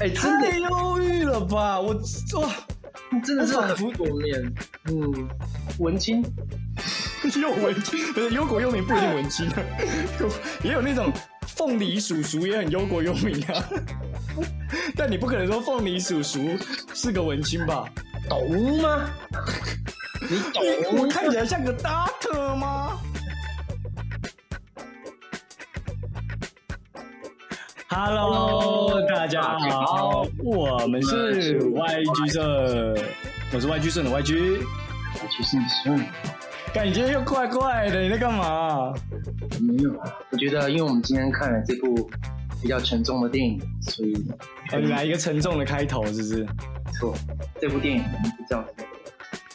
哎，真的太忧郁了吧！我哇，真的是很我仿佛多面，嗯，文青，又文青，不是忧国忧民不一定文青 也有那种凤梨叔叔也很忧国忧民啊。但你不可能说凤梨叔叔是个文青吧？懂吗？你懂？我看起来像个 doctor 吗？Hello，大家好，我们是 YG 社，我是 YG 社的 YG。其实你说感觉又怪怪的，你在干嘛？没有啊？我觉得，因为我们今天看了这部比较沉重的电影，所以呃，来一个沉重的开头，是不是？没错，这部电影名字叫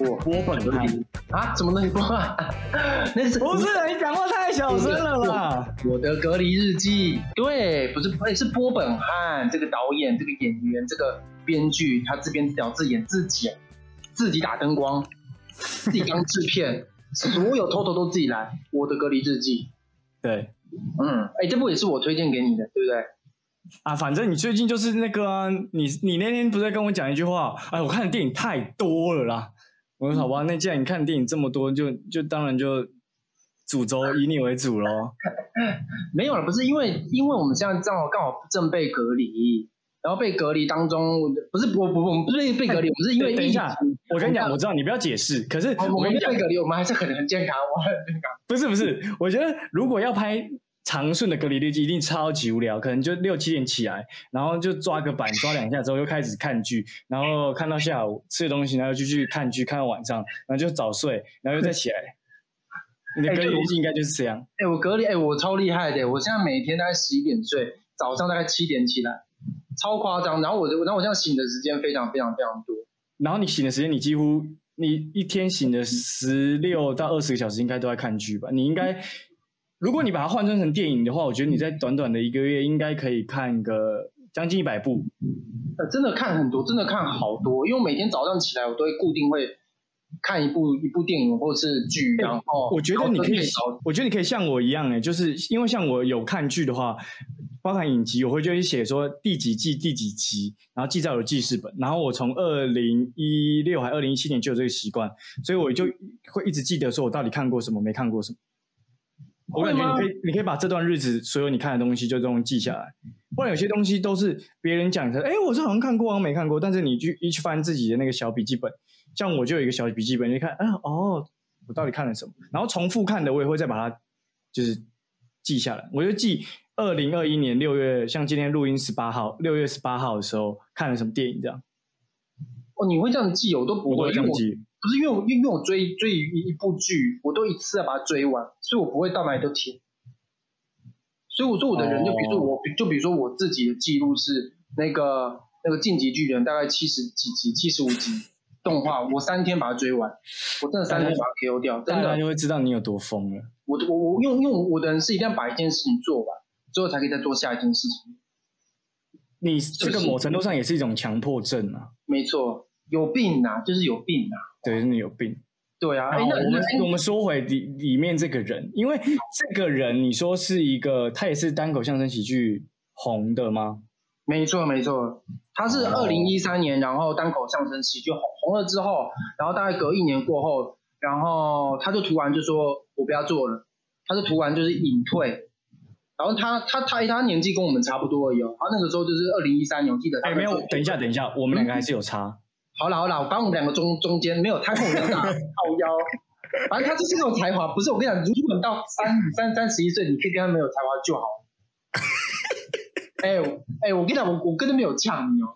做《波本汉啊，什么东西播啊？那是不是你讲话太小声了啦？我的隔离日记，对，不是，不是是波本汉这个导演、这个演员、这个编剧，他自编自导自演自己，自己打灯光，自己当制片，所有偷偷都自己来。我的隔离日记，对嗯，哎，这部也是我推荐给你的，对不对？啊，反正你最近就是那个啊，你你那天不是在跟我讲一句话？哎，我看的电影太多了啦。我说好吧，那既然你看电影这么多，就就当然就主轴 以你为主喽。没有了，不是因为因为我们现在正好刚好正被隔离，然后被隔离当中，不是我不我们不是被隔离，我们是因为等一下我跟你讲，我知道你不要解释，可是我们我跟你讲被，隔离，我们还是很很健康，我很健康。不是不是，我觉得如果要拍长顺的隔离日记，一定超级无聊，可能就六七点起来，然后就抓个板抓两下之后又开始看剧，然后看到下午吃的东西，然后就去看剧，看到晚上，然后就早睡，然后又再起来。你的隔离日记应该就是这样。哎、我隔离，哎、我超厉害的，我现在每天大概十一点睡，早上大概七点起来，超夸张。然后我就，然后我这样醒的时间非常非常非常多。然后你醒的时间，你几乎你一天醒的十六到二十个小时，应该都在看剧吧？你应该，如果你把它换算成电影的话，我觉得你在短短的一个月应该可以看个将近一百部。呃，真的看很多，真的看好多，因为我每天早上起来，我都会固定会看一部一部电影或是剧，然后我觉得你可以我觉得你可以像我一样、欸，就是因为像我有看剧的话，包含影集，我会就会写说第几季第几集，然后记在我的记事本。然后我从二零一六还二零一七年就有这个习惯，所以我就会一直记得说我到底看过什么，没看过什么。我感觉你可以，你可以把这段日子所有你看的东西就这种记下来。不然有些东西都是别人讲的，哎，我这好像看过，好像没看过。但是你去一去翻自己的那个小笔记本，像我就有一个小笔记本，你看，啊，哦，我到底看了什么？然后重复看的，我也会再把它就是记下来。我就记二零二一年六月，像今天录音十八号，六月十八号的时候看了什么电影，这样哦，你会这样记，我都不会这样记。不是因为我因为我追追一一部剧，我都一次要把它追完，所以我不会到哪里都停。所以我说我的人，就比如说我，就比如说我自己的记录是那个那个晋级巨人大概七十几集、七十五集动画，我三天把它追完，我真的三天把它 KO 掉，真的。就会知道你有多疯了。我我我因为因为我的人是一定要把一件事情做完，之后才可以再做下一件事情。你这个某程度上也是一种强迫症啊，没错，有病呐、就是有病呐、对，真的有病。对啊，哎、好，那我们我们说回里里面这个人，因为这个人你说是一个，他也是单口相声喜剧红的吗？没错没错，他是哦二零一三年，然后单口相声喜剧红红了之后，然后大概隔一年过后，然后他就突然就说我不要做了，他就突然就是隐退。然后他他他他年纪跟我们差不多而已哦，他那个时候就是二零一三年，我记得他哎，没有，等一下，等一下，我们两个还是有差。好了好了，我把我们两个中中间没有他跟我一样大，靠腰。反正他就是那种才华，不是我跟你讲，如果你到三三三十一岁，你可以跟他没有才华就好了。哎、哎、我跟你讲，我我根本没有呛你哦，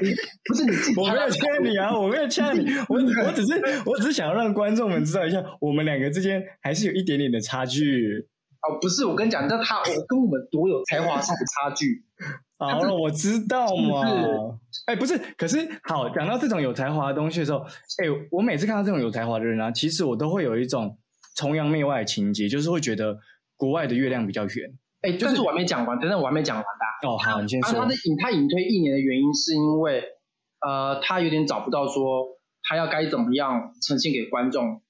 你不是你自己我没有呛你啊，我没有呛你，我我只是我只是想要让观众们知道一下，我们两个之间还是有一点点的差距。哦，不是，我跟你讲，你知道他我跟我们多有才华上的差距。好了，我知道嘛。哎，不是，可是好，讲到这种有才华的东西的时候，哎，我每次看到这种有才华的人啊，其实我都会有一种崇洋媚外的情节，就是会觉得国外的月亮比较圆。哎、但是我还没讲完，等等我还没讲完的、哦，好，你先说他他的。隐他隐退一年的原因是因为，呃，他有点找不到说他要该怎么样呈现给观众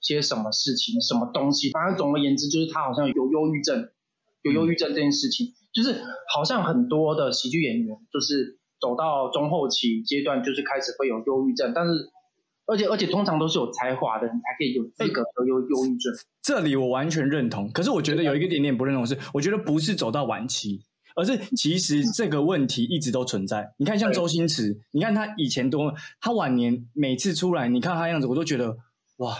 些什么事情、什么东西。反正总而言之，就是他好像有忧郁症，有忧郁症这件事情，就是好像很多的喜剧演员就是走到中后期阶段，就是开始会有忧郁症，但是而且而且通常都是有才华的人才可以有资格得忧忧郁症。这里我完全认同，可是我觉得有一个点点不认同是，我觉得不是走到晚期，而是其实这个问题一直都存在。你看像周星驰，你看他以前多，他晚年每次出来，你看他样子，我都觉得哇，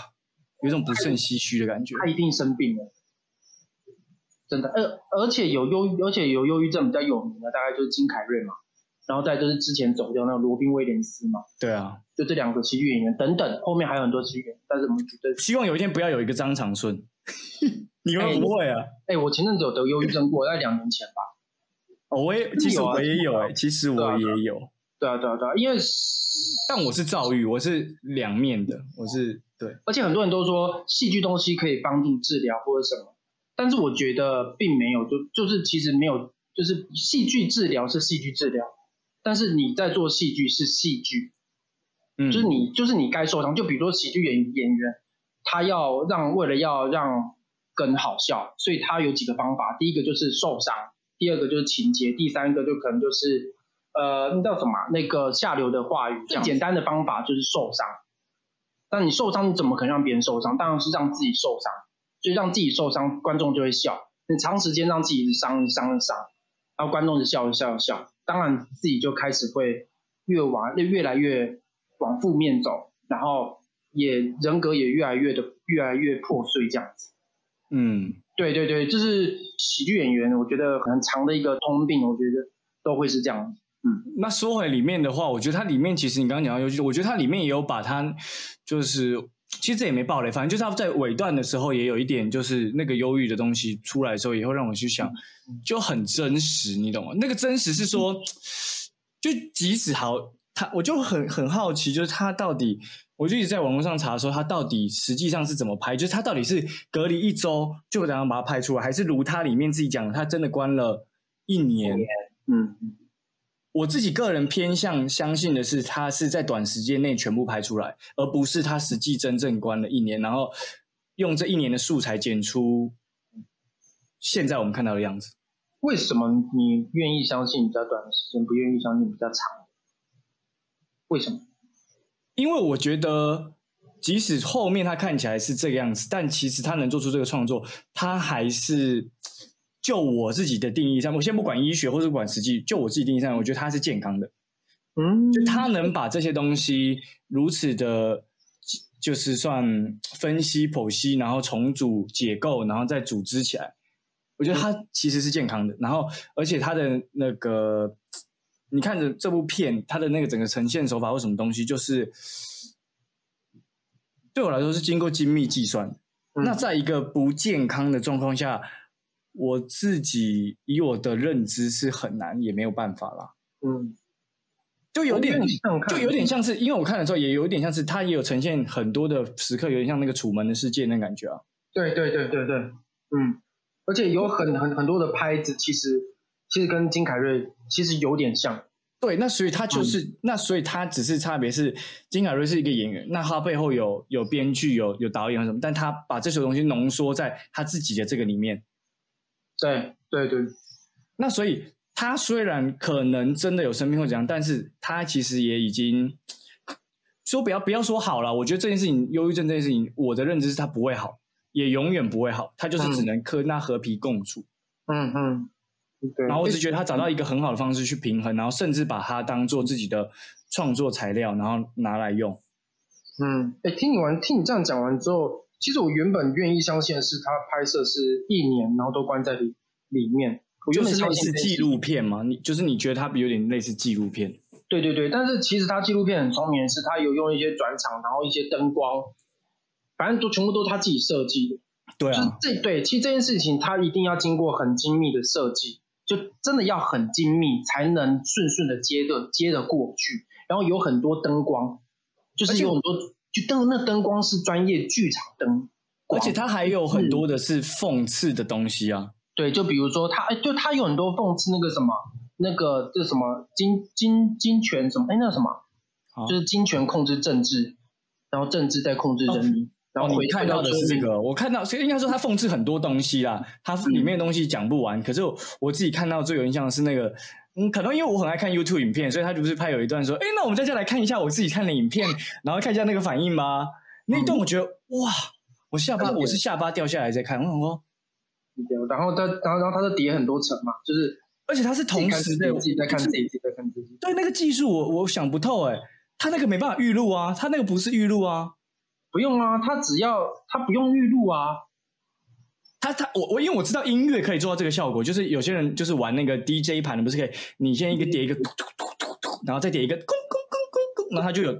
有种不胜唏嘘的感觉。他一定生病了，真的。而而且有忧，而且有忧郁症比较有名的，大概就是金凯瑞嘛，然后再就是之前走掉那个罗宾威廉斯嘛，对啊，就这两个喜剧演员等等，后面还有很多喜剧演员，但是我们觉得，希望有一天不要有一个张长顺。你会不会啊？哎、我前阵子有得忧郁症过，在两年前吧。哦，我也其实我也有哎、其实我也有，对啊，对啊，对啊，因为但我是躁郁，我是两面的，我是对。而且很多人都说戏剧东西可以帮助治疗或者什么，但是我觉得并没有，就就是其实没有，就是戏剧治疗是戏剧治疗，但是你在做戏剧是戏剧，嗯，就是你就是你该受伤，就比如说喜剧演演员，他要让为了要让更好笑，所以他有几个方法，第一个就是受伤，第二个就是情节，第三个就可能就是呃那叫什么啊？那个下流的话语，最简单的方法就是受伤。但你受伤，你怎么可能让别人受伤？当然是让自己受伤，就让自己受伤，观众就会笑。你长时间让自己伤、伤、伤，然后观众就笑、一笑、一笑，当然自己就开始会越往越来越往负面走，然后也人格也越来越的越来越破碎这样子。嗯，对对对，就是喜剧演员，我觉得很长的一个通病，我觉得都会是这样子。那说回里面的话，我觉得它里面其实你刚刚讲到尤其，我觉得它里面也有把它就是。其实这也没暴雷，反正就是他在尾段的时候也有一点，就是那个忧郁的东西出来的时候，也会让我去想，就很真实，你懂吗？那个真实是说，就即使好，他我就很很好奇，就是他到底，我就一直在网络上查说他到底实际上是怎么拍，就是他到底是隔离一周就这样把它拍出来，还是如他里面自己讲的，他真的关了一年？嗯，我自己个人偏向相信的是，他是在短时间内全部拍出来，而不是他实际真正关了一年，然后用这一年的素材剪出现在我们看到的样子。为什么你愿意相信比较短的时间，不愿意相信比较长？为什么？因为我觉得，即使后面他看起来是这个样子，但其实他能做出这个创作，他还是就我自己的定义上，我先不管医学或者不管实际，就我自己定义上，我觉得它是健康的。嗯，就他能把这些东西如此的，就是算分析剖析，然后重组解构，然后再组织起来。我觉得它其实是健康的，然后而且它的那个，你看着这部片，它的那个整个呈现手法或什么东西，就是对我来说是经过精密计算。嗯那在一个不健康的状况下，我自己以我的认知是很难，也没有办法啦。嗯，就有点就有点像是，因为我看的时候也有点像是，他也有呈现很多的时刻，有点像那个楚门的世界那感觉啊。对对对对对，嗯，而且有很很很多的拍子，其实其实跟金凯瑞其实有点像。对，那所以他就是、嗯那所以他只是差别是金凯瑞是一个演员，那他背后有有编剧、有有导演什么，但他把这些东西浓缩在他自己的这个里面。对对对，那所以他虽然可能真的有生病或怎样，但是他其实也已经说不要不要说好了。我觉得这件事情，忧郁症这件事情，我的认知是他不会好，也永远不会好，他就是只能跟他和平共处。嗯嗯，对。然后我只觉得他找到一个很好的方式去平衡，然后甚至把它当做自己的创作材料，然后拿来用。嗯，哎，听你完，听你这样讲完之后，其实我原本愿意相信的是他拍摄是一年，然后都关在里里面。我原本就是类似纪录片嘛，你就是你觉得它有点类似纪录片，对对对，但是其实他纪录片很聪明的是，他有用一些转场，然后一些灯光，反正都全部都是他自己设计的。就是对啊，这对，其实这件事情他一定要经过很精密的设计，就真的要很精密才能顺顺的接的接的过去。然后有很多灯光，就是有很多就灯那灯光是专业剧场灯光，而且它还有很多的是讽刺的东西啊。对，就比如说他，哎，就他有很多讽刺那个什么，那个这什么金金金权什么，哎，那个什么，就是金权控制政治，然后政治在控制人民。然后你看到的是这个，我看到，所以应该说他讽刺很多东西啦，他里面的东西讲不完。可是我自己看到最有印象的是那个，嗯，可能因为我很爱看 YouTube 影片，所以他就不是拍有一段说，哎，那我们在这来看一下我自己看的影片，然后看一下那个反应吧。那一段我觉得哇，我下巴我是下巴掉下来在看，我说，然后他，然后然后他就叠很多层嘛，就是，而且他是同时的自己在看自己，在看自己。对那个技术，我我想不透哎，他那个没办法预录啊，他那个不是预录啊。不用啊，他只要他不用预录啊，他他我我因为我知道音乐可以做到这个效果，就是有些人就是玩那个 DJ 盘的，不是可以你先一个叠一个，然后再叠一个，然后他就有，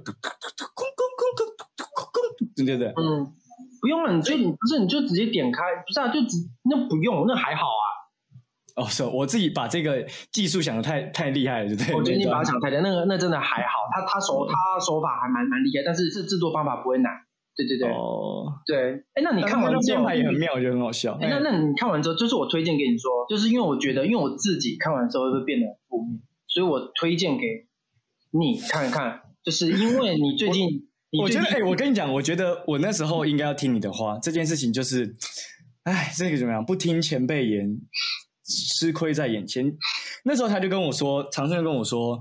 对对对，嗯，不用了，你就你不是你就直接点开，不是啊，就直那不用，那还好啊。哦，是，我自己把这个技术想的太太厉害了，对不对？我觉得你把它想太厉害，那个那真的还好，他他手他手法还蛮蛮厉害，但是这制作方法不会难。对对对，哦，对，哎，那你看完之后也很妙，我觉得很好笑。那那你看完之后，就是我推荐给你说，就是因为我觉得，因为我自己看完之后会变得负面，所以我推荐给你看看，就是因为你最近，我觉得，哎，我跟你讲，我觉得我那时候应该要听你的话。这件事情就是，哎，这个怎么样？不听前辈言，吃亏在眼前。那时候他就跟我说，长生跟我说，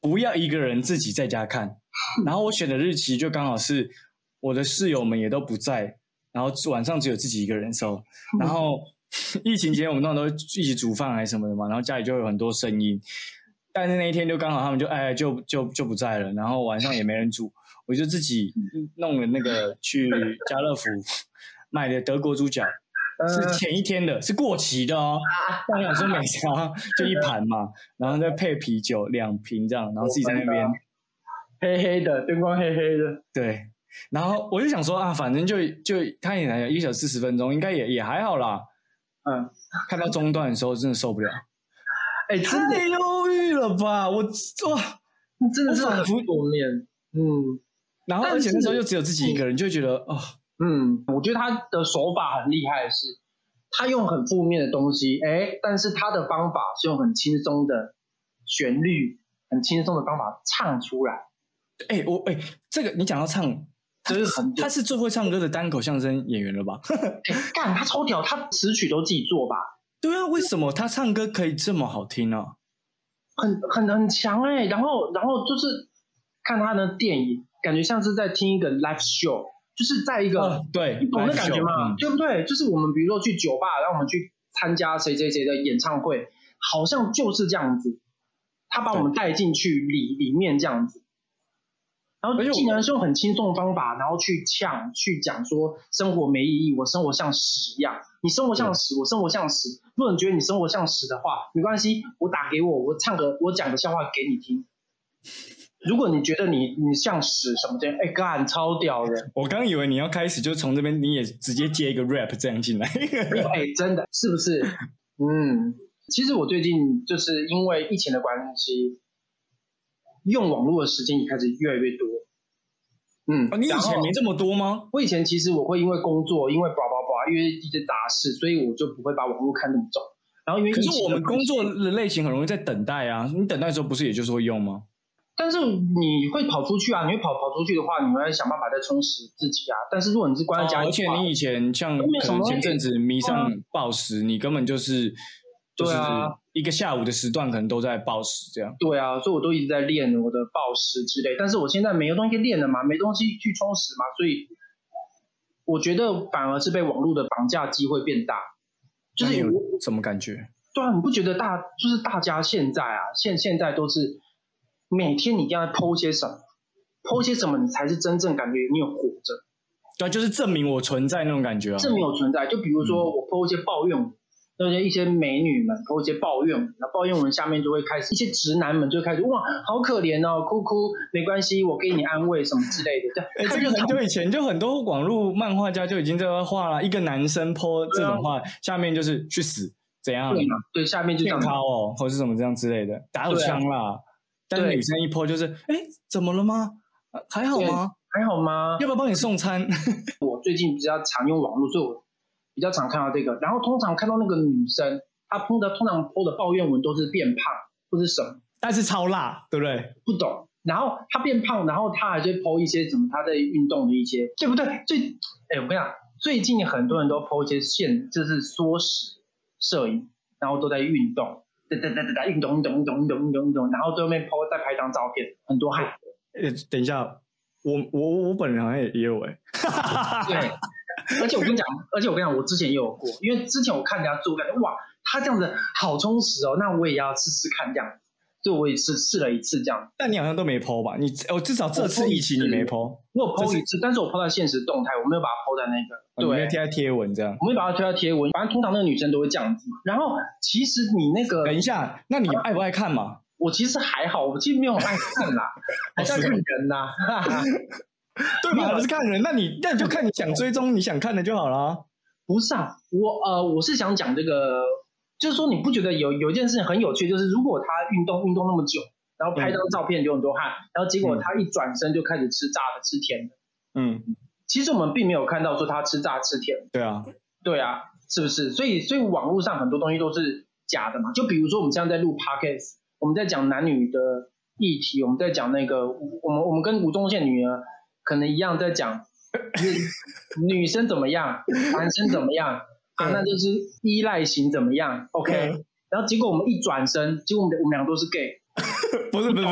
不要一个人自己在家看。然后我选的日期就刚好是。我的室友们也都不在，然后晚上只有自己一个人收。然后 疫情期间我们通常都一起煮饭还是什么的嘛，然后家里就有很多声音。但是那一天就刚好他们就哎就就就不在了，然后晚上也没人煮，我就自己弄了那个去家乐福买的德国猪脚，是前一天的，是过期的哦。我想说每家就一盘嘛，然后再配啤酒两瓶这样，然后自己在那边黑黑的灯光黑黑的，对。然后我就想说啊，反正就就看也来一小时四十分钟，应该也也还好啦。嗯，看到中段的时候真的受不了，哎，太忧郁了吧！我哇，真的是很负面。嗯，然后而且那时候又只有自己一个人，就觉得哦，嗯，我觉得他的手法很厉害的是，他用很负面的东西，哎，但是他的方法是用很轻松的旋律，很轻松的方法唱出来。哎，我哎，这个你讲到唱。就是很，他是最会唱歌的单口相声演员了吧？干，他超屌，他词曲都自己做吧？对啊，为什么他唱歌可以这么好听呢？很很很强哎，然后然后就是看他的电影，感觉像是在听一个 live show，就是在一个对，你懂的感觉吗？对不对？就是我们比如说去酒吧，然后我们去参加谁谁谁的演唱会，好像就是这样子，他把我们带进去里里面这样子。然后竟然是用很轻松的方法，然后去呛、去讲说生活没意义，我生活像屎一样。你生活像屎，我生活像屎。如果你觉得你生活像屎的话，没关系，我打给我，我唱个我讲个笑话给你听。如果你觉得你你像屎什么的，哎干超屌的。我刚以为你要开始就从这边，你也直接接一个 rap 这样进来。哎，真的是不是？嗯，其实我最近就是因为疫情的关系。用网络的时间也开始越来越多，嗯，你以前没这么多吗？我以前其实我会因为工作，因为叭叭叭，因为一些杂事，所以我就不会把网络看那么重。然后因为可是我们工作的类型很容易在等待啊，你等待的时候不是也就是会用吗？但是你会跑出去啊，你会跑跑出去的话，你会想办法再充实自己啊。但是如果你是关在家里，而且你以前像可能前阵子迷上暴食，你根本就是。对啊，一个下午的时段可能都在暴食这样。对啊，所以我都一直在练我的暴食之类。但是我现在没有东西练了嘛，没东西去充实嘛，所以我觉得反而是被网络的绑架机会变大。就是有什么感觉？对啊，你不觉得大就是大家现在啊，现现在都是每天你一定要剖些什么，剖些什么，你才是真正感觉你有活着。对，就是证明我存在那种感觉啊。证明我存在，就比如说我剖一些抱怨。那些一些美女们，或一些抱怨，那抱怨文下面就会开始一些直男们就开始哇，好可怜哦，哭哭，没关系，我给你安慰什么之类的。哎，这个很久以前就很多网络漫画家就已经这样画了，一个男生泼这种话，下面就是去死，怎样？对，下面就样抛哦，或者是什么这样之类的，打有枪啦。但是女生一泼就是，哎，怎么了吗？还好吗？还好吗？要不要帮你送餐？我最近比较常用网络，所以我。比较常看到这个，然后通常看到那个女生，她铺的通常剖的抱怨文都是变胖或是什么，但是超辣，对不对？不懂，然后她变胖，然后她还会 PO 一些什么她在运动的一些，对不对？最哎，我跟你讲，最近很多人都 PO 一些现就是缩时摄影，然后都在运动，哒哒哒哒哒，运动运动运动运动运动运动，然后对面 PO 再拍张照片，很多汗。呃，等一下，我我我本人好像也也有哎，对，而且我跟你讲，而且我跟你讲，我之前也有过，因为之前我看人家做，感觉哇，他这样子好充实哦，那我也要试试看这样。对我也是试了一次这样，但你好像都没剖吧？你哦，至少这次疫情你没剖。我有剖一次，但是我剖在现实动态，我没有把它剖在那个，对，没有贴在贴文这样。我没把它贴在贴文，反正通常那个女生都会这样子。然后其实你那个，等一下，那你爱不爱看嘛？我其实还好，我其实没有爱看啦，还是要看人呐。对吧？不是看人，那你那你就看你想追踪你想看的就好了。不是啊，我呃，我是想讲这个，就是说你不觉得有有一件事情很有趣，就是如果他运动运动那么久。然后拍张照片流很多汗，然后结果他一转身就开始吃炸的、吃甜的。嗯，其实我们并没有看到说他吃炸吃甜。对啊，对啊，是不是？所以，所以网络上很多东西都是假的嘛。就比如说我们现在在录 podcast，我们在讲男女的议题，我们在讲那个，我们我们跟吴宗宪女儿可能一样在讲 女生怎么样，男生怎么样啊？那就是依赖型怎么样？OK。然后结果我们一转身，结果我们我们俩都是 gay。不是不是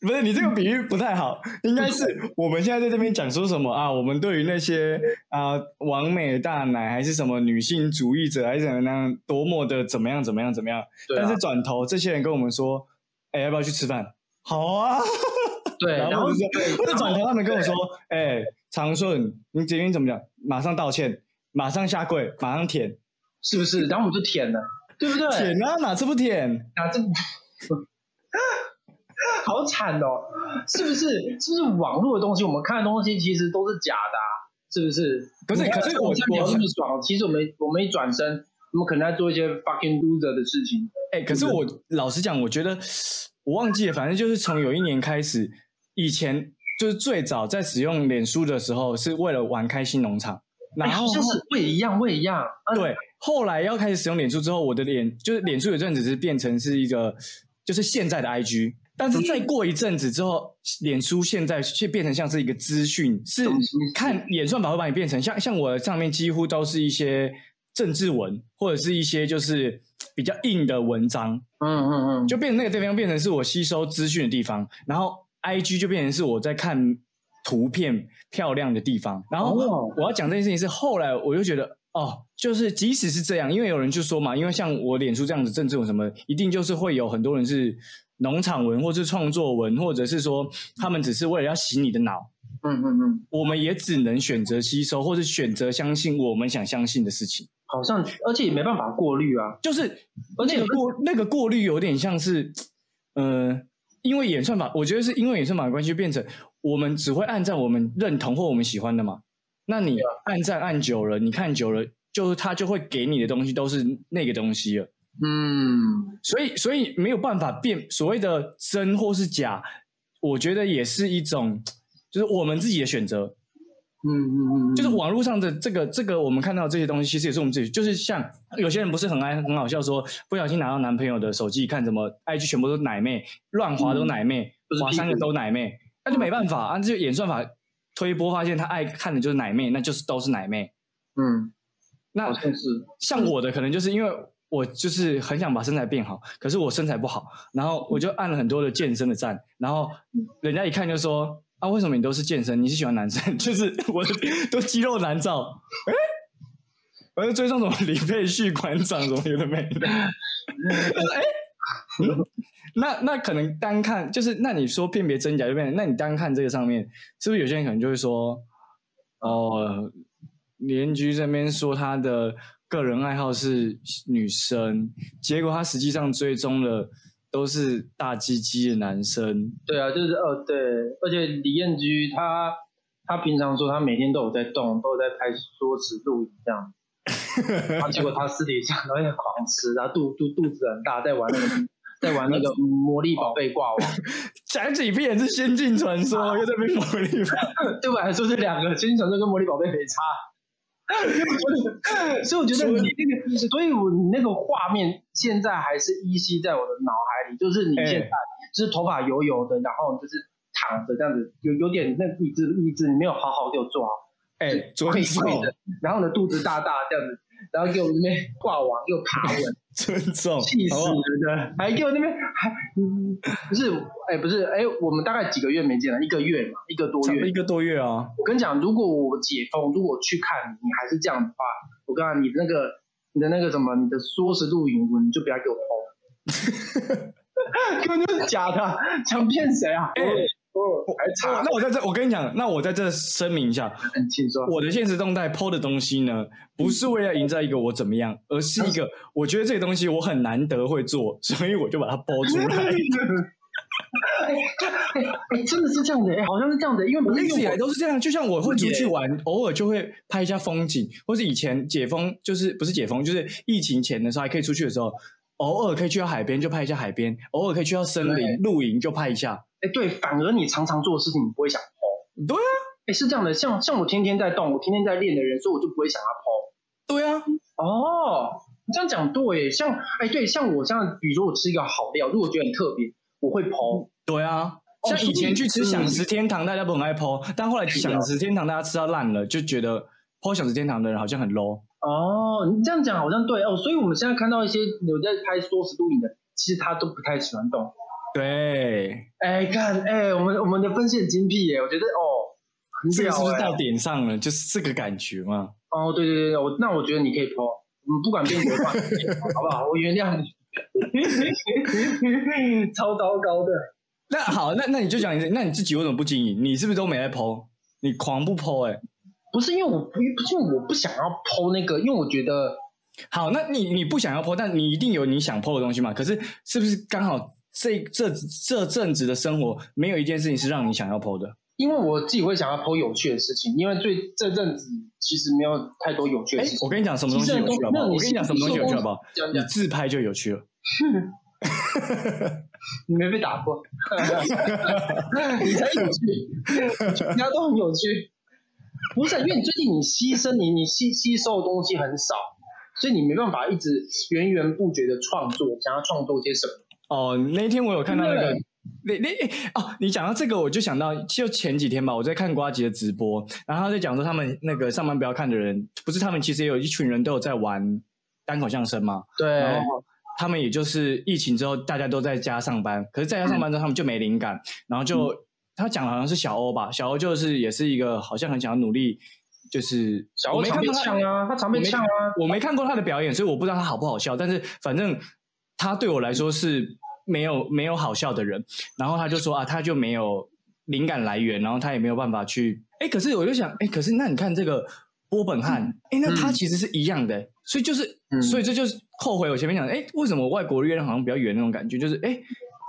不是你这个比喻不太好，应该是我们现在在这边讲说什么啊？我们对于那些啊完美大奶还是什么女性主义者还是怎么样，多么的怎么样怎么样怎么样？但是转头这些人跟我们说，哎，要不要去吃饭？好啊。对，然后或者转头他们跟我说，哎，长顺，你这边怎么讲？马上道歉，马上下跪，马上舔，是不是？然后我们就舔了，对不对？舔啊，哪次不舔？哪次？好惨哦，是不是？是不是网络的东西？我们看的东西其实都是假的，是不是？可是，可是我这样聊那么爽，其实我们我们一转身，我们可能在做一些 fucking loser 的事情。哎，可是我老实讲，我觉得我忘记了，反正就是从有一年开始，以前就是最早在使用脸书的时候，是为了玩开心农场，然后就是不一样，不一样。对，后来要开始使用脸书之后，我的脸就是脸书有阵子是变成是一个，就是现在的 IG。但是再过一阵子之后，脸书现在却变成像是一个资讯，是看演算法会把你变成像像我上面几乎都是一些政治文或者是一些就是比较硬的文章，嗯嗯嗯，就变成那个地方变成是我吸收资讯的地方，然后 I G 就变成是我在看图片漂亮的地方，然后我要讲这件事情是后来我就觉得哦，就是即使是这样，因为有人就说嘛，因为像我脸书这样子政治文什么，一定就是会有很多人是。农场文，或是创作文，或者是说他们只是为了要洗你的脑，嗯嗯嗯，我们也只能选择吸收，或是选择相信我们想相信的事情。好像，而且也没办法过滤啊。就是，而且过那个过滤有点像是，呃，因为演算法，我觉得是因为演算法的关系，变成我们只会按照我们认同或我们喜欢的嘛。那你按赞按久了，你看久了，就是他就会给你的东西都是那个东西了。嗯，所以所以没有办法变所谓的真或是假，我觉得也是一种，就是我们自己的选择。嗯嗯嗯，就是网络上的这个这个我们看到这些东西，其实也是我们自己。就是像有些人不是很爱很好笑，说不小心拿到男朋友的手机看什么，IG 全部都是奶妹，乱滑都奶妹，滑三个都奶妹，那就没办法啊，就演算法推波发现他爱看的就是奶妹，那就是都是奶妹。嗯，那是像我的可能就是因为。我就是很想把身材变好，可是我身材不好，然后我就按了很多的健身的赞，然后人家一看就说啊，为什么你都是健身？你是喜欢男生？就是我都肌肉男照，哎，我就追上什么李佩旭馆长什么有的没的，哎，那那可能单看就是那你说辨别真假就变，那你单看这个上面，是不是有些人可能就会说，哦，邻居这边说他的。个人爱好是女生，结果他实际上追踪了都是大鸡鸡的男生。对啊，就是呃，对，而且李彦居他他平常说他每天都有在动，都有在拍说辞录影这样，然后结果他私底下然后在狂吃，然后肚肚肚子很大，在玩那个在玩那个魔力宝贝挂网，讲几遍是仙境传说，又在变魔力，对我来说这两个仙境传说跟魔力宝贝没差。所以我觉得你那个，所以我你那个画面现在还是依稀在我的脑海里，就是你现在就是头发油油的，然后就是躺着这样子，有有点那椅子椅子你没有好好给我做好，哎，跪跪着，然后呢肚子大大这样子，然后给我那边挂网又爬稳，尊重，气死了，还给我那边还嗯不是哎不是哎我们大概几个月没见了，一个月嘛，一个多月，一个多月啊。我跟你讲，如果我解封，如果去看你还是这样的话，我跟你讲，你那个你的那个什么，你的缩时录影，你就不要给我抛。根本就是假的，想骗谁啊？哦，还差。那我在这，我跟你讲，那我在这声明一下，请说。我的现实动态 PO 的东西呢，不是为了营造一个我怎么样，而是一个 我觉得这个东西我很难得会做，所以我就把它播出来。哎 哎，真的是这样的，哎，好像是这样的，因为我一直以来都是这样。就像我会出去玩，偶尔就会拍一下风景，或是以前解封，就是不是解封，就是疫情前的时候还可以出去的时候。偶尔可以去到海边就拍一下海边，偶尔可以去到森林露营就拍一下。哎，对，反而你常常做的事情你不会想剖。对啊，哎，是这样的，像像我天天在动，我天天在练的人，所以我就不会想要剖。对啊，哦，你这样讲对，像哎对，像我这样，比如说我吃一个好料，如果觉得很特别，我会剖。对啊，像以前去吃享食天堂，大家不很爱剖，但后来享食天堂大家吃到烂了，就觉得剖享食天堂的人好像很 low。哦，你这样讲好像对哦，所以我们现在看到一些有在拍缩食录影的，其实他都不太喜欢动。对，哎，看，哎，我们我们的分析很精辟耶，我觉得哦，这个是不是到点上了？就是这个感觉嘛。哦，对对对对，我那我觉得你可以抛，我们不管变国话，好不好？我原谅你。超糟糕的。那好，那那你就讲，那你自己为什么不经营？你是不是都没在抛？你狂不抛？哎。不是因为我不，不是因为我不想要剖那个，因为我觉得好，那你你不想要剖，但你一定有你想剖的东西嘛？可是是不是刚好这这这阵子的生活没有一件事情是让你想要剖的？因为我自己会想要剖有趣的事情，因为最这阵子其实没有太多有趣的事情。我跟你讲什么东西有趣好不好？我跟你讲什么东西有趣好不好？你自拍就有趣了。你没被打过，你才有趣，人家都很有趣。不是，因为你最近你牺牲你你吸吸收的东西很少，所以你没办法一直源源不绝的创作，想要创作些什么？哦，那天我有看到那个，那那哦，你讲到这个，我就想到就前几天吧，我在看瓜吉的直播，然后他在讲说他们那个上班不要看的人，不是他们其实也有一群人都有在玩单口相声嘛？对，然后他们也就是疫情之后大家都在家上班，可是在家上班之后他们就没灵感，然后就。他讲的好像是小欧吧，小欧就是也是一个好像很想要努力，就是小欧常被呛啊，他常被呛啊。我没看过他的表演，所以我不知道他好不好笑。但是反正他对我来说是没有没有好笑的人。然后他就说啊，他就没有灵感来源，然后他也没有办法去。哎，可是我就想，哎，可是那你看这个波本汉，哎，那他其实是一样的，所以就是，所以这就是后悔我前面讲，哎，为什么外国的月亮好像比较圆那种感觉，就是哎。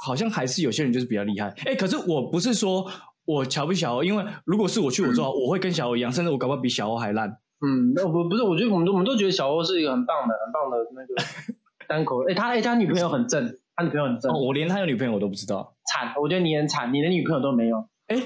好像还是有些人就是比较厉害，哎，可是我不是说我瞧不起小欧，因为如果是我去我做，我会跟小欧一样，甚至我搞不好比小欧还烂。嗯，那不不是，我觉得我们都我们都觉得小欧是一个很棒的、很棒的那个单口。哎，他哎他女朋友很正，他女朋友很正。我连他有女朋友我都不知道。惨，我觉得你很惨，你连女朋友都没有。哎。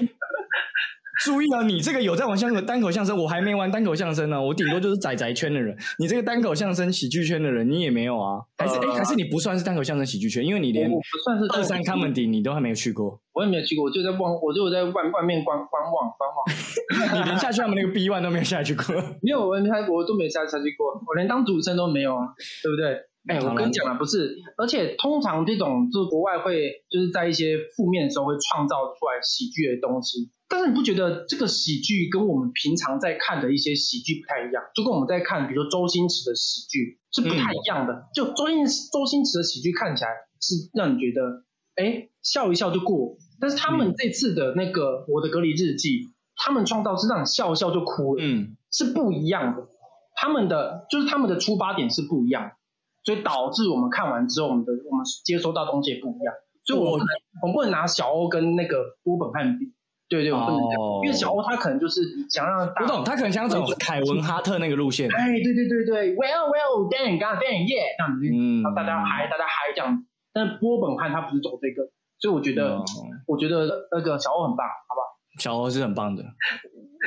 注意啊，你这个有在玩相声单口相声，我还没玩单口相声呢。我顶多就是仔仔圈的人，你这个单口相声喜剧圈的人，你也没有啊？还是哎，还是你不算是单口相声喜剧圈，因为你连不算是二三 comedy 你都还没有去过。我也没有去过，我就在望，我就在外外面观观望观望。你连下去他们那个 B one 都没有下去过？没有，我他我都没下下去过，我连当主持人都没有啊，对不对？哎，我跟你讲啊，不是，而且通常这种就是国外会就是在一些负面的时候会创造出来喜剧的东西。但是你不觉得这个喜剧跟我们平常在看的一些喜剧不太一样？就跟我们在看，比如说周星驰的喜剧是不太一样的。就周星周星驰的喜剧看起来是让你觉得，哎，笑一笑就过。但是他们这次的那个《我的隔离日记》，他们创造是让你笑一笑就哭了，嗯，是不一样的。他们的就是他们的出发点是不一样，所以导致我们看完之后，我们的我们接收到东西也不一样。所以我我们不能拿小欧跟那个波本汉比。对对，我不能讲，因为小欧他可能就是想让我懂，他可能想走凯文哈特那个路线。哎，对对对对，Well Well Dan God Dan Yeah 这样子，嗯，大家嗨，大家嗨这样。但波本汉他不是走这个，所以我觉得，我觉得那个小欧很棒，好不好？小欧是很棒的。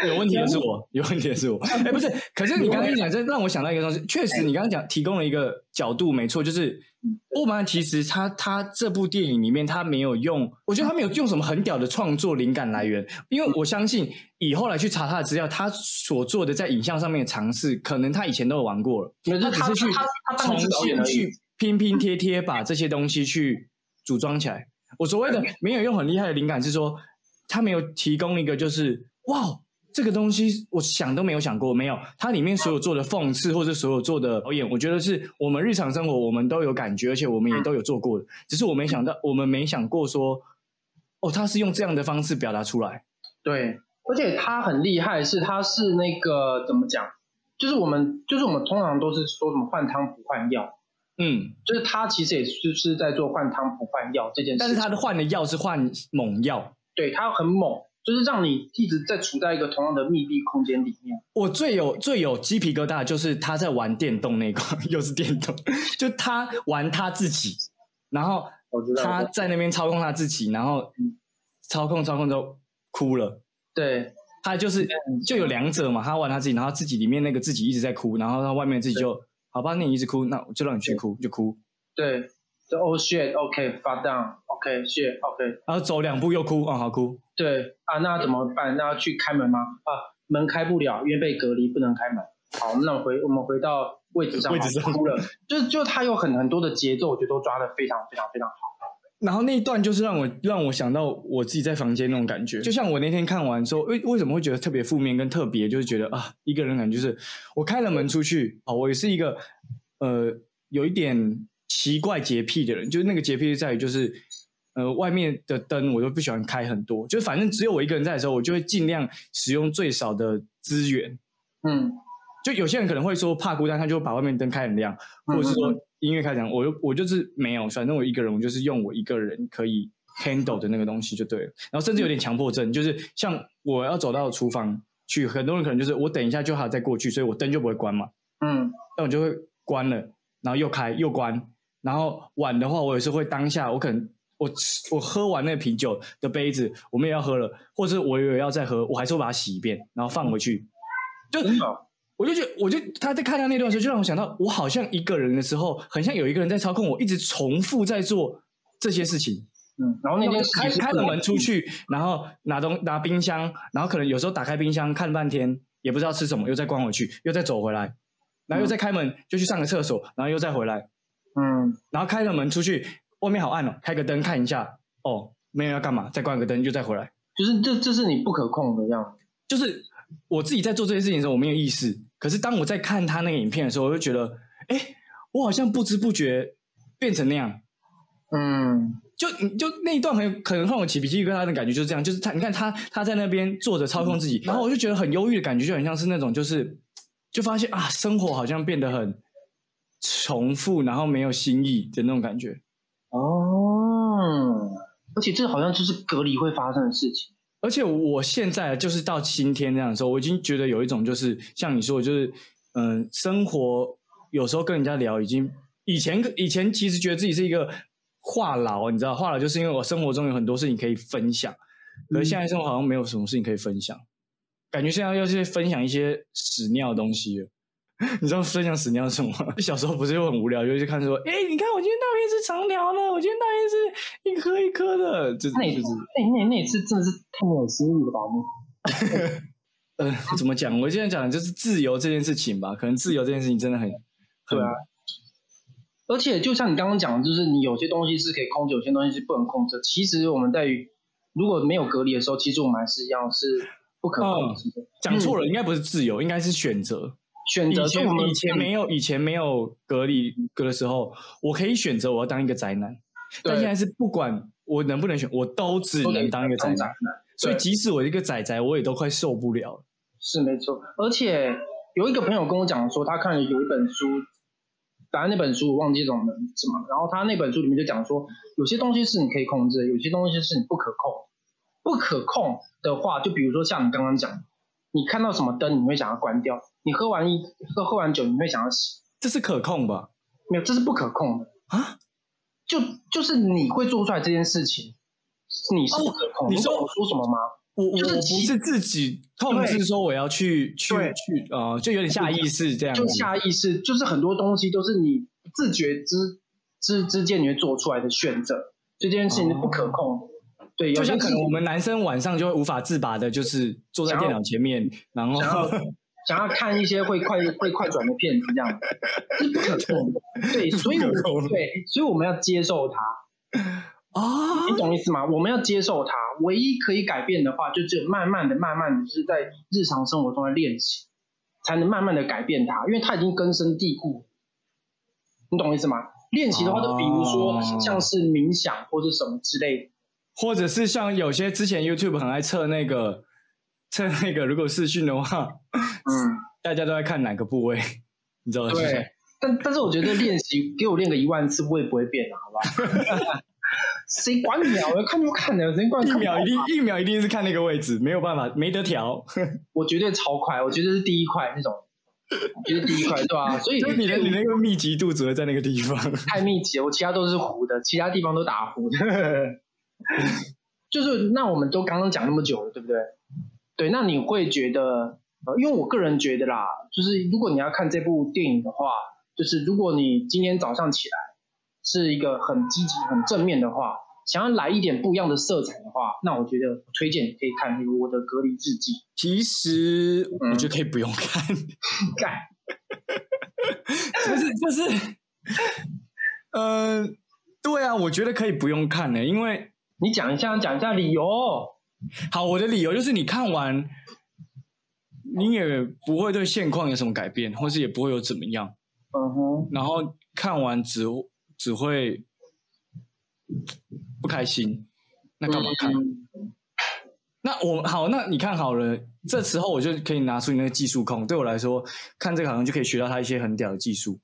有问题的是我，有问题的是我。哎，不是，可是你刚刚讲，这让我想到一个东西。确实，你刚刚讲提供了一个角度，没错，就是欧曼其实他他这部电影里面他没有用，我觉得他没有用什么很屌的创作灵感来源，因为我相信以后来去查他的资料，他所做的在影像上面的尝试，可能他以前都有玩过了，他只是去重新去拼拼贴贴把这些东西去组装起来。我所谓的没有用很厉害的灵感，是说他没有提供一个就是哇。这个东西我想都没有想过，没有。它里面所有做的讽刺或者所有做的表演，我觉得是我们日常生活我们都有感觉，而且我们也都有做过的，只是我没想到，我们没想过说，哦，他是用这样的方式表达出来。对，而且他很厉害，是他是那个怎么讲？就是我们就是我们通常都是说什么换汤不换药，嗯，就是他其实也是是在做换汤不换药这件事，但是他的换的药是换猛药，对他很猛。就是让你一直在处在一个同样的密闭空间里面。我最有最有鸡皮疙瘩，就是他在玩电动那个，又是电动，就他玩他自己，然后他在那边操控他自己，然后操控操控就哭了。对，他就是就有两者嘛，他玩他自己，然后自己里面那个自己一直在哭，然后他外面自己就好吧，那你一直哭，那我就让你去哭，就哭。对，就 Oh shit，OK，发 down，OK，shit，OK，然后走两步又哭，啊，好哭。对啊，那怎么办？那要去开门吗？啊，门开不了，因为被隔离，不能开门。好，那我回我们回到位置上，位置上哭了。就就他有很很多的节奏，我觉得都抓的非常非常非常好。然后那一段就是让我让我想到我自己在房间那种感觉，就像我那天看完之后，为为什么会觉得特别负面跟特别，就是觉得啊，一个人感觉就是我开了门出去啊，我也是一个呃有一点奇怪洁癖的人，就是那个洁癖在于就是。呃，外面的灯我都不喜欢开很多，就反正只有我一个人在的时候，我就会尽量使用最少的资源。嗯，就有些人可能会说怕孤单，他就把外面灯开很亮，或者是说音乐开很我就我就是没有，反正我一个人，我就是用我一个人可以 handle 的那个东西就对了。然后甚至有点强迫症，就是像我要走到厨房去，很多人可能就是我等一下就还要再过去，所以我灯就不会关嘛。嗯，那我就会关了，然后又开又关，然后碗的话，我也是会当下我可能。我吃我喝完那啤酒的杯子，我们也要喝了，或者我也要再喝，我还是会把它洗一遍，然后放回去。就我就觉得，我就他在看到那段时候，就让我想到，我好像一个人的时候，很像有一个人在操控我，一直重复在做这些事情。嗯，然后那天开开了门出去，然后拿东拿冰箱，然后可能有时候打开冰箱看半天，也不知道吃什么，又再关回去，又再走回来，然后又再开门就去上个厕所，然后又再回来。嗯，然后开了门出去。外面好暗哦，开个灯看一下哦，没有要干嘛，再关个灯就再回来。就是这这是你不可控的样子。就是我自己在做这些事情的时候，我没有意识。可是当我在看他那个影片的时候，我就觉得，哎，我好像不知不觉变成那样。嗯，就就那一段很可能让我起脾气，跟他的感觉就是这样。就是他，你看他他在那边坐着操控自己，然后我就觉得很忧郁的感觉，就很像是那种就是就发现啊，生活好像变得很重复，然后没有新意的那种感觉。哦，而且这好像就是隔离会发生的事情。而且我现在就是到今天这样的时候，我已经觉得有一种就是像你说的，就是嗯，生活有时候跟人家聊，已经以前以前其实觉得自己是一个话痨，你知道，话痨就是因为我生活中有很多事情可以分享，可是现在生活好像没有什么事情可以分享，感觉现在要去分享一些屎尿东西了。你知道分享屎尿是什么吗？小时候不是又很无聊，就去看说，哎，你看我今天大便是长条的，我今天大便是一颗一颗的，就是那次，那那那次真的是太没有新意了吧？呃，怎么讲？我现在讲的就是自由这件事情吧，可能自由这件事情真的很，对啊。而且就像你刚刚讲的，就是你有些东西是可以控制，有些东西是不能控制。其实我们在于如果没有隔离的时候，其实我们还是一样是不可控制的。讲错了，应该不是自由，应该是选择。选择以前以前没有以前没有隔离隔的时候，我可以选择我要当一个宅男，但现在是不管我能不能选，我都只能当一个宅男。所以即使我一个宅宅，我也都快受不了了。是没错，而且有一个朋友跟我讲说，他看了有一本书，反正那本书我忘记什么什么，然后他那本书里面就讲说，有些东西是你可以控制，有些东西是你不可控。不可控的话，就比如说像你刚刚讲，你看到什么灯，你会想要关掉。你喝完一喝喝完酒，你会想要洗，这是可控吧？没有，这是不可控的啊！就就是你会做出来这件事情，你是不可控。你说我说什么吗？我我我不就是其是自己控制说我要去去去呃，就有点下意识这样就。下意识，就是很多东西都是你自觉之之之间你会做出来的选择，这件事情是不可控的。对，就有些可能我们男生晚上就会无法自拔的，就是坐在电脑前面，然后想要 看一些会快会快转的片子，这样是不可控的。对，所以对，所以我们要接受它，啊，你懂意思吗？我们要接受它，唯一可以改变的话，就只有慢慢的、慢慢的，就是在日常生活中的练习，才能慢慢的改变它，因为它已经根深蒂固。你懂意思吗？练习的话，就比如说哦像是冥想或者什么之类的。或者是像有些之前 YouTube 很爱测那个测那个，如果视讯的话，嗯，大家都在看哪个部位，你知道吗？对。但但是我觉得练习 给我练个一万次，我也不会变的，好不好？谁管你啊？我要看就看的，谁管一秒一定一秒一定是看那个位置，没有办法，没得调。我绝对超快，我绝对是第一块那种，就是第一块对吧、所以就是你的你那个密集度只会在那个地方。太密集了，我其他都是糊的，其他地方都打糊的。就是那我们都刚刚讲那么久了，对不对？对，那你会觉得，呃，因为我个人觉得啦，就是如果你要看这部电影的话，就是如果你今天早上起来是一个很积极、很正面的话，想要来一点不一样的色彩的话，那我觉得我推荐你可以看那个《我的隔离日记》。其实嗯我觉得可以不用看，干，就是就是，呃，对啊，我觉得可以不用看呢、因为你讲一下，讲一下理由。好，我的理由就是你看完，你也不会对现况有什么改变，或是也不会有怎么样，嗯哼，然后看完只只会不开心，那干嘛看？嗯那我好，那你看好了，这时候我就可以拿出你那个技术控，对我来说，看这个好像就可以学到他一些很屌的技术。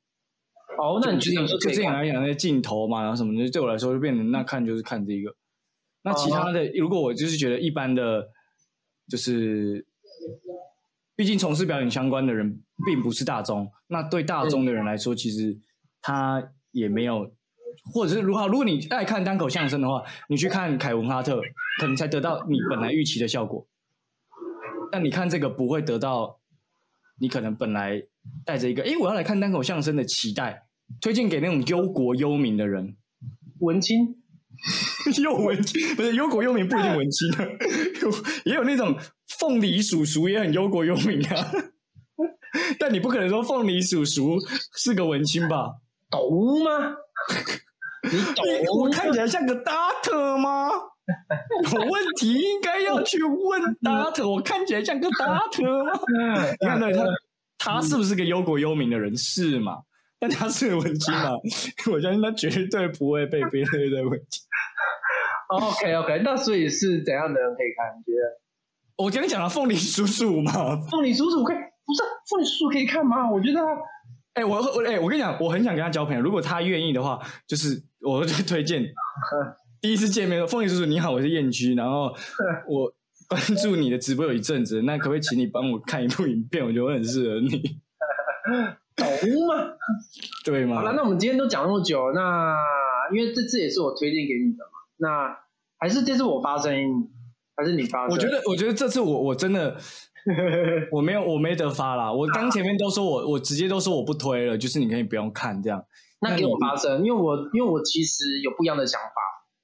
哦，那你觉得就之前可以看？来讲那些镜头嘛，然后什么的，对我来说就变成那看就是看这个。那其他哦的，如果我就是觉得一般的，就是毕竟从事表演相关的人并不是大众，那对大众的人来说，其实他也没有，或者是如果如果你爱看单口相声的话，你去看凯文哈特，可能才得到你本来预期的效果。但你看这个不会得到你可能本来带着一个，诶，我要来看单口相声的期待，推荐给那种忧国忧民的人。文青，又文青 不是忧国忧民不一定文青啊，有也有那种凤梨叔叔也很忧国忧民啊。但你不可能说凤梨叔叔是个文青吧？懂吗？你懂？我看起来像个 doctor 吗？有问题应该要去问 doctor，我看起来像个 doctor 吗？你看到他，他是不是个忧国忧民的人？是嘛？但他是文青嘛？我相信他绝对不会被别人的文青。OK OK，那所以是怎样的人可以看？你觉得我刚刚讲了凤梨叔叔嘛，凤梨叔叔可以？不是凤梨叔叔可以看吗？我觉得他哎、我我哎、我跟你讲，我很想跟他交朋友。如果他愿意的话，就是我就推荐 第一次见面，凤梨叔叔你好，我是燕居，然后 我关注你的直播有一阵子，那可不可以请你帮我看一部影片？我觉得我很适合你，懂吗？对吗？好了，那我们今天都讲那么久，那因为这次也是我推荐给你的嘛，那还是这次我发声音，还是你发声？我觉得，我觉得这次我我真的 我没有我没得发啦。我刚前面都说我我直接都说我不推了，就是你可以不用看这样。那给我发声，因为我因为我其实有不一样的想法，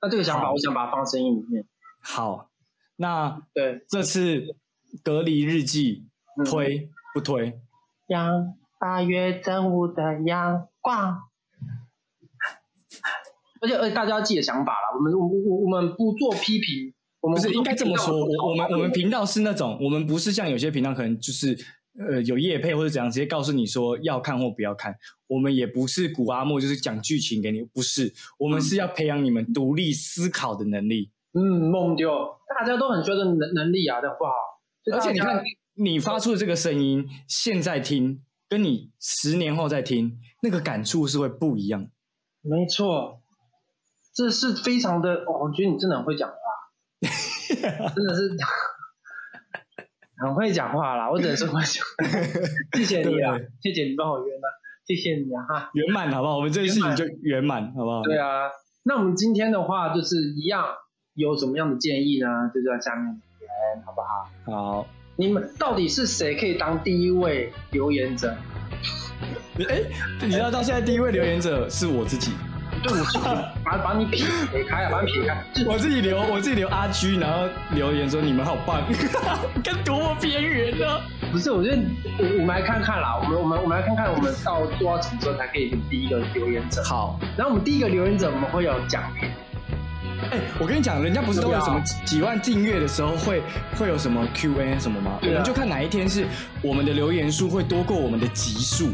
那这个想法我想把它放声音里面。好，那对，这次隔离日记嗯推不推？阳八月正午的阳光。而且而且大家要记得想法啦，我们我我我们不做批评，我们不是应该这么说，我我们我们频道是那种，我们不是像有些频道可能就是呃有业配或者怎样，直接告诉你说要看或不要看。我们也不是古阿莫，就是讲剧情给你，不是，我们是要培养你们独立思考的能力。嗯梦丢，大家都很需要这能能力啊，这不好？而且你看，你发出的这个声音，现在听，跟你十年后再听，那个感触是会不一样。没错，这是非常的哦，我觉得你真的很会讲话，真的是很会讲话啦，我只能说会讲，谢谢你啊对，谢谢你帮我圆了，谢谢你啊哈。圆满好不好？我们这件事情就圆满好不好？对啊，那我们今天的话就是一样，有什么样的建议呢？就在下面留言。好不好？好，你们到底是谁可以当第一位留言者？你哎，你知道到现在第一位留言者是我自己，对，我是把把你撇撇开啊，把你撇开，我自己留，我自己留阿居然后留言说你们好棒，跟多么边缘呢？不是，我觉得我我们来看看啦，我们我们我们来看看我们到做到什么时候才可以第一个留言者。好，然后我们第一个留言者我们会有奖品。哎，我跟你讲，人家不是都有什么几万订阅的时候会会有什么 Q&A 什么吗？我们就看哪一天是我们的留言数会多过我们的集数。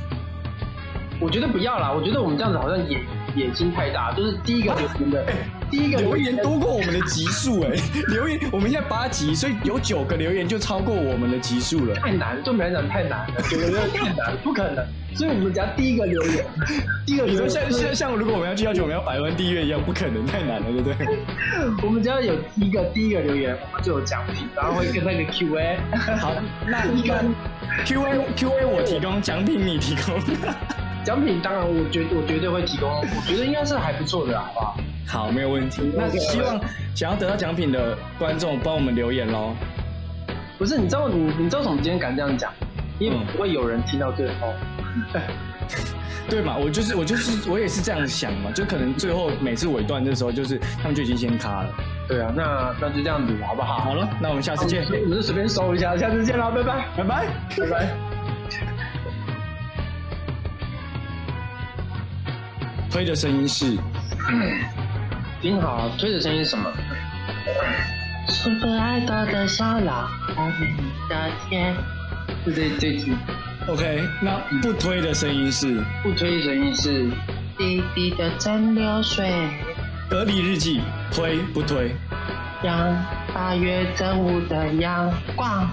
我觉得不要啦，我觉得我们这样子好像野野心太大，就是第一个留言的。第一个留言多过我们的集数哎，留言我们现在八集，所以有九个留言就超过我们的集数了。太难，对我们来讲太难了，九个留言太难，不可能。所以我们只要第一个留言，第一个你说像像像如果我们要去要求我们要百万订阅一样，不可能，太难了，对不对？我们只要有一个第一个留言，我们就有奖品，然后会跟那个 Q A。好，那一个 Q A Q A 我提供，奖品你提供。奖品当然，我绝我绝对会提供，我觉得应该是还不错的，好不好？好，没有问题。那希望想要得到奖品的观众帮我们留言喽。不是，你知道你你知道什么今天敢这样讲？因为不会有人听到最后。对嘛？我就是我就是我也是这样想嘛，就可能最后每次尾段的时候，就是他们就已经先卡了。对啊，那那就这样子，好不好？好了，那我们下次见。我们就随便收一下，下次见了，拜拜，拜拜，拜拜。推的声音是，您好，推的声音是什么？是可爱的小狼，我们的天。就这这句。OK，那不推的声音是？不推的声音是滴滴的蒸馏水。隔离日记，推不推？让八月正午的阳光。